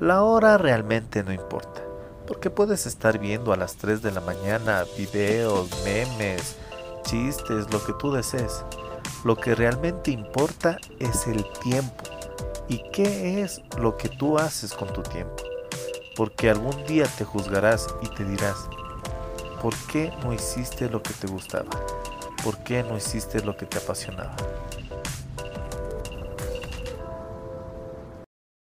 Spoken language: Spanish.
La hora realmente no importa, porque puedes estar viendo a las 3 de la mañana videos, memes, chistes, lo que tú desees. Lo que realmente importa es el tiempo. ¿Y qué es lo que tú haces con tu tiempo? Porque algún día te juzgarás y te dirás, ¿por qué no hiciste lo que te gustaba? ¿Por qué no hiciste lo que te apasionaba?